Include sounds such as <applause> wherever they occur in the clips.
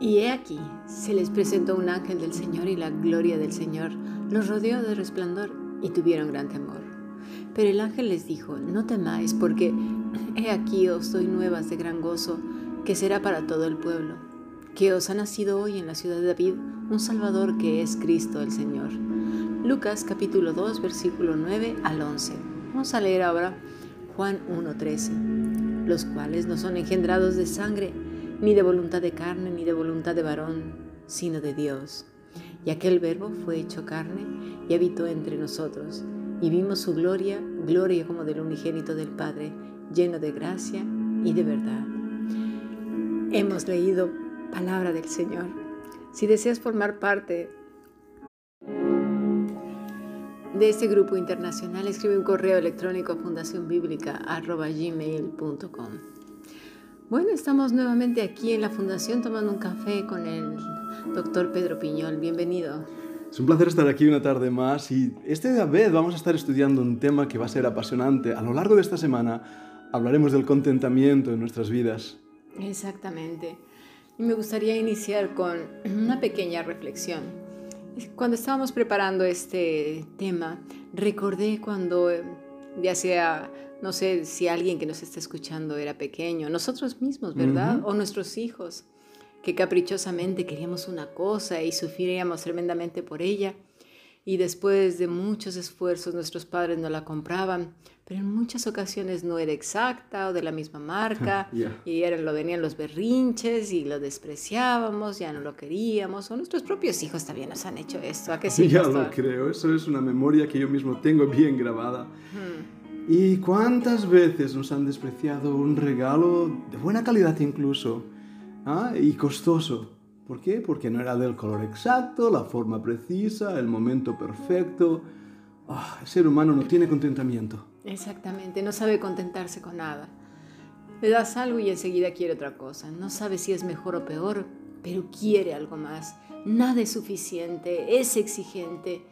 Y he aquí, se les presentó un ángel del Señor y la gloria del Señor los rodeó de resplandor y tuvieron gran temor. Pero el ángel les dijo, no temáis, porque he aquí os doy nuevas de gran gozo, que será para todo el pueblo, que os ha nacido hoy en la ciudad de David un Salvador que es Cristo el Señor. Lucas capítulo 2 versículo 9 al 11. Vamos a leer ahora Juan 1.13, los cuales no son engendrados de sangre, ni de voluntad de carne, ni de voluntad de varón, sino de Dios. Y aquel verbo fue hecho carne y habitó entre nosotros, y vimos su gloria, gloria como del unigénito del Padre, lleno de gracia y de verdad. Hemos leído palabra del Señor. Si deseas formar parte de este grupo internacional, escribe un correo electrónico a fundacionbiblica.gmail.com Bueno, estamos nuevamente aquí en la Fundación tomando un café con el doctor Pedro Piñol. Bienvenido. Es un placer estar aquí una tarde más y esta vez vamos a estar estudiando un tema que va a ser apasionante. A lo largo de esta semana hablaremos del contentamiento en nuestras vidas. Exactamente. Y me gustaría iniciar con una pequeña reflexión. Cuando estábamos preparando este tema, recordé cuando, ya sea, no sé si alguien que nos está escuchando era pequeño, nosotros mismos, ¿verdad? O nuestros hijos que caprichosamente queríamos una cosa y sufríamos tremendamente por ella. Y después de muchos esfuerzos nuestros padres no la compraban, pero en muchas ocasiones no era exacta o de la misma marca <laughs> y eran, lo venían los berrinches y lo despreciábamos, ya no lo queríamos o nuestros propios hijos también nos han hecho esto. ¿A que sí, ya lo creo, eso es una memoria que yo mismo tengo bien grabada. ¿Y cuántas veces nos han despreciado un regalo de buena calidad incluso? ¿ah? y costoso. ¿Por qué? Porque no era del color exacto, la forma precisa, el momento perfecto. Ah, el ser humano no tiene contentamiento. Exactamente, no sabe contentarse con nada. Le das algo y enseguida quiere otra cosa. No sabe si es mejor o peor, pero quiere algo más. Nada es suficiente, es exigente.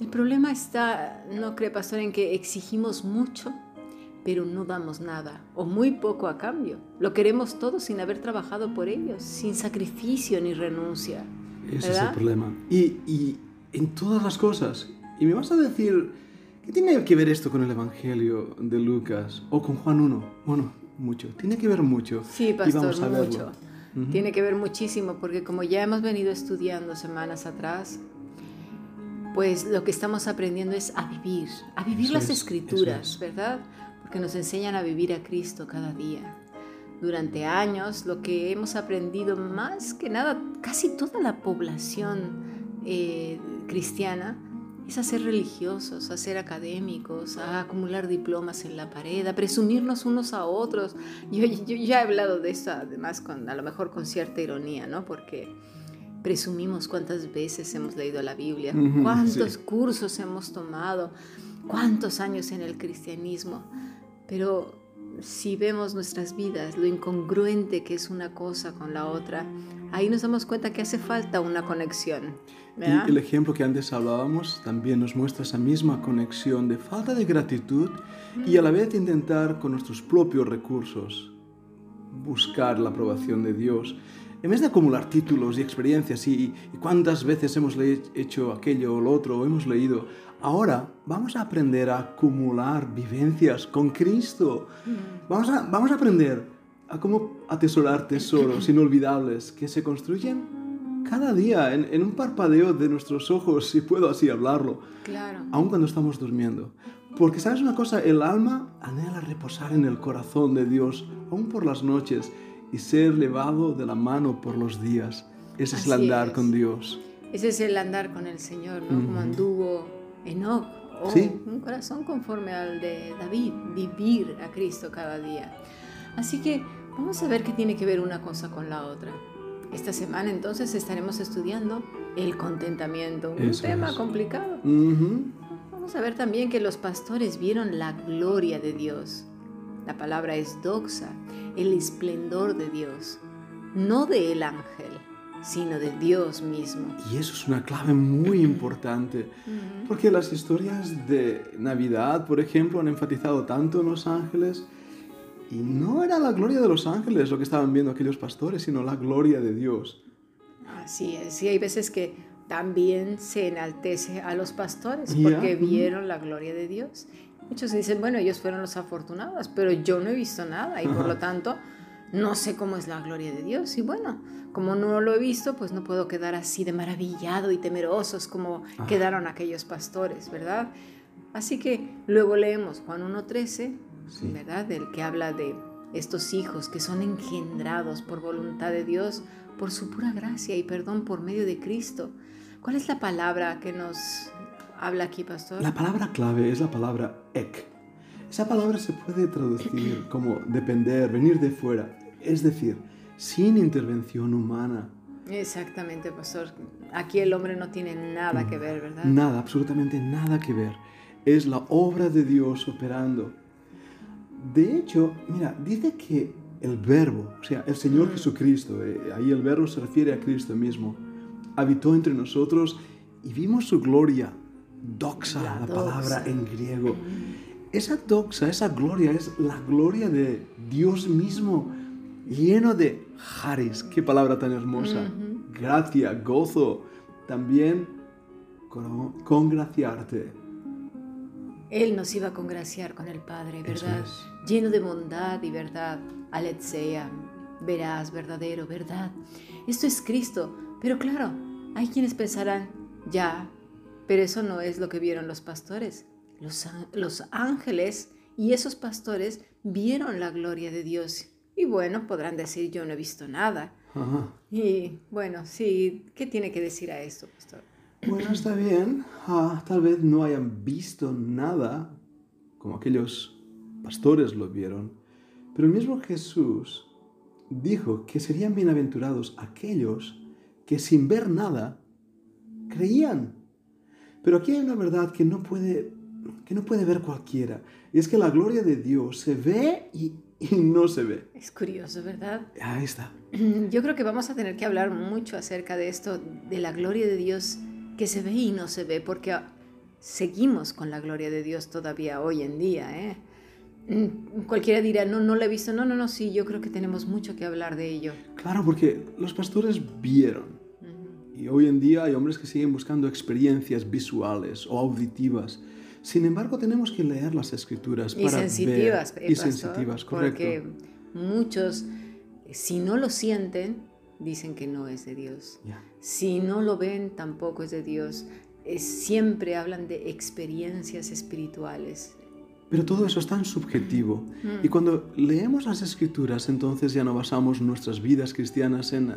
El problema está, ¿no cree, pastor, en que exigimos mucho pero no damos nada o muy poco a cambio. Lo queremos todo sin haber trabajado por ellos, sin sacrificio ni renuncia. Ese es el problema. Y, y, en todas las cosas. Y me vas a decir, ¿qué tiene que ver esto con el Evangelio de Lucas o con Juan 1? Bueno, mucho. Tiene que ver mucho. Sí, pastor, mucho. Tiene que ver muchísimo porque como ya hemos venido estudiando semanas atrás, pues lo que estamos aprendiendo es a vivir, a vivir las escrituras, ¿verdad? Porque nos enseñan a vivir a Cristo cada día. Durante años lo que hemos aprendido más que nada, casi toda la población eh, cristiana, es a ser religiosos, a ser académicos, a acumular diplomas en la pared, a presumirnos unos a otros. Yo, ya he hablado de eso, además, con, a lo mejor con cierta ironía, ¿no? Porque presumimos cuántas veces hemos leído la Biblia, cuántos cursos hemos tomado, cuántos años en el cristianismo. Pero si vemos nuestras vidas, lo incongruente que es una cosa con la otra, ahí nos damos cuenta que hace falta una conexión. Y el ejemplo que antes hablábamos también nos muestra esa misma conexión de falta de gratitud y a la vez intentar con nuestros propios recursos buscar la aprobación de Dios. En vez de acumular títulos y experiencias y, y cuántas veces hemos hecho aquello o lo otro o hemos leído, Ahora vamos a aprender a acumular vivencias con Cristo. Mm. Vamos a, vamos a aprender a cómo atesorar tesoros <clears throat> inolvidables que se construyen cada día en, en, un parpadeo de nuestros ojos, si puedo así hablarlo, claro. aun cuando estamos durmiendo. Porque sabes una cosa, el alma anhela reposar en el corazón de Dios, aún por las noches, y ser levado de la mano por los días. Ese es el andar con Dios. Ese es el andar con el Señor, ¿no? Como anduvo Enoch, o un corazón conforme al de David, vivir a Cristo cada día. Así que vamos a ver qué tiene que ver una cosa con la otra. Esta semana entonces estaremos estudiando el contentamiento, un tema complicado. Vamos a ver también que los pastores vieron la gloria de Dios. La palabra es doxa, el esplendor de Dios, no del ángel sino de Dios mismo. Y eso es una clave muy importante, porque las historias de Navidad, por ejemplo, han enfatizado tanto en los ángeles, y no era la gloria de los ángeles lo que estaban viendo aquellos pastores, sino la gloria de Dios. Así es, y hay veces que también se enaltece a los pastores porque vieron la gloria de Dios. Muchos dicen, bueno, ellos fueron los afortunados, pero yo no he visto nada y por lo tanto no sé cómo es la gloria de Dios. Y bueno, como no lo he visto, pues no puedo quedar así de maravillado y temerosos como quedaron aquellos pastores, ¿verdad? Así que luego leemos Juan 1.13, ¿verdad? Del que habla de estos hijos que son engendrados por voluntad de Dios, por su pura gracia y perdón por medio de Cristo. ¿Cuál es la palabra que nos habla aquí, pastor? La palabra clave es la palabra ek. Esa palabra se puede traducir <clears throat> como depender, venir de fuera, es decir, sin intervención humana. Exactamente, pastor. Aquí el hombre no tiene nada que ver, ¿verdad? Nada, absolutamente nada que ver. Es la obra de Dios operando. De hecho, mira, dice que el verbo, o sea, el Señor mm. Jesucristo, eh, ahí el verbo se refiere a Cristo mismo, habitó entre nosotros y vimos su gloria, doxa, la, palabra en griego. Mm. Esa doxa, esa gloria es la gloria de Dios mismo, lleno de haris, qué palabra tan hermosa, gracia, gozo, también congraciarte. Él nos iba a congraciar con el Padre, ¿verdad? Lleno de bondad y verdad. Aletheia, verás, verdadero, verdad. Esto es Cristo. Pero claro, hay quienes pensarán, ya, pero eso no es lo que vieron los pastores. Los, los ángeles y esos pastores vieron la gloria de Dios y bueno, podrán decir, yo no he visto nada. Y bueno, sí, ¿qué tiene que decir a esto, pastor? Bueno, está bien. Ah, tal vez no hayan visto nada como aquellos pastores lo vieron. Pero el mismo Jesús dijo que serían bienaventurados aquellos que sin ver nada creían. Pero aquí hay una verdad que no puede, que no puede ver cualquiera. Y es que la gloria de Dios se ve y y no se ve. Es curioso, ¿verdad? Ahí está. <clears throat> Yo creo que vamos a tener que hablar mucho acerca de esto, de la gloria de Dios que se ve y no se ve, porque seguimos con la gloria de Dios todavía hoy en día. ¿eh? Mm, cualquiera dirá, no, no la he visto. No, no, no, sí, yo creo que tenemos mucho que hablar de ello. Claro, porque los pastores vieron. Y hoy en día hay hombres que siguen buscando experiencias visuales o auditivas sin embargo, tenemos que leer las escrituras y para sensitivas, ver. y sensitivas, correcto. Porque muchos, si no lo sienten, dicen que no es de Dios. Si no lo ven, tampoco es de Dios. siempre hablan de experiencias espirituales. Pero todo eso es tan subjetivo. Mm. Y cuando leemos las escrituras, entonces ya no basamos nuestras vidas cristianas en eh,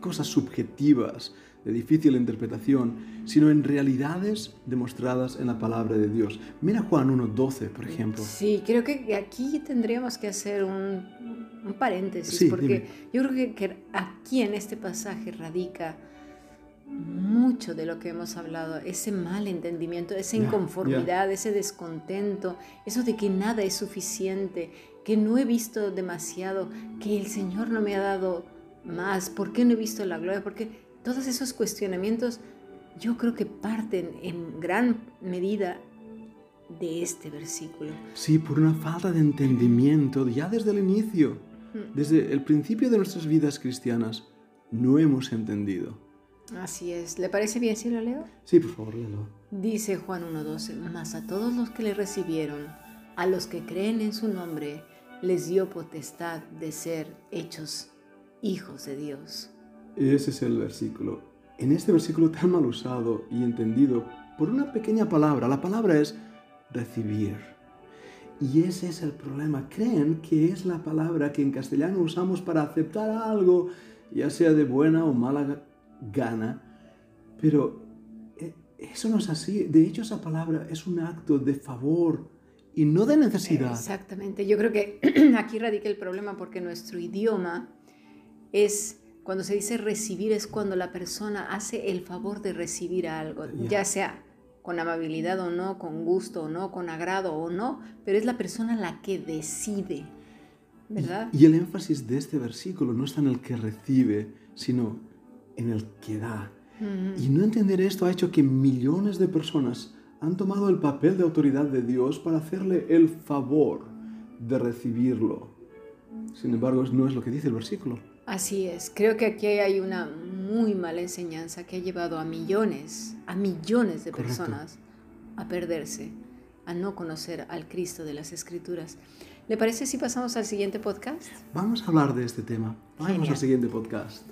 cosas subjetivas, de difícil interpretación, sino en realidades demostradas en la palabra de Dios. Mira Juan 1.12, por ejemplo. Sí, creo que aquí tendríamos que hacer un, paréntesis, porque yo creo que, que, aquí en este pasaje radica mucho de lo que hemos hablado, ese mal entendimiento, esa inconformidad, ese descontento, eso de que nada es suficiente, que no he visto demasiado, que el Señor no me ha dado más, ¿por qué no he visto la gloria? Porque todos esos cuestionamientos yo creo que parten en gran medida de este versículo. Sí, por una falta de entendimiento ya desde el inicio, desde el principio de nuestras vidas cristianas, no hemos entendido. Así es. ¿Le parece bien si lo leo? Sí, por favor, léelo. Dice Juan 1.12, mas a todos los que le recibieron, a los que creen en su nombre, les dio potestad de ser hechos hijos de Dios. Ese es el versículo. En este versículo tan mal usado y entendido por una pequeña palabra, la palabra es recibir. Y ese es el problema. Creen que es la palabra que en castellano usamos para aceptar algo, ya sea de buena o mala gana. Pero eh, eso no es así. De hecho, esa palabra es un acto de favor y no de necesidad. Exactamente. Yo creo que <clears throat> aquí radica el problema porque nuestro idioma es cuando se dice recibir es cuando la persona hace el favor de recibir algo, ya sea con amabilidad o no, con gusto o no, con agrado o no, pero es la persona la que decide, ¿verdad? Y, el énfasis de este versículo no está en el que recibe, sino en el que da. Y no entender esto ha hecho que millones de personas han tomado el papel de autoridad de Dios para hacerle el favor de recibirlo. Sin embargo, no es lo que dice el versículo. Así es, creo que aquí hay una muy mala enseñanza que ha llevado a millones, a millones de personas a perderse, a no conocer al Cristo de las Escrituras. ¿Le parece si pasamos al siguiente podcast? Vamos a hablar de este tema. Vamos al siguiente podcast.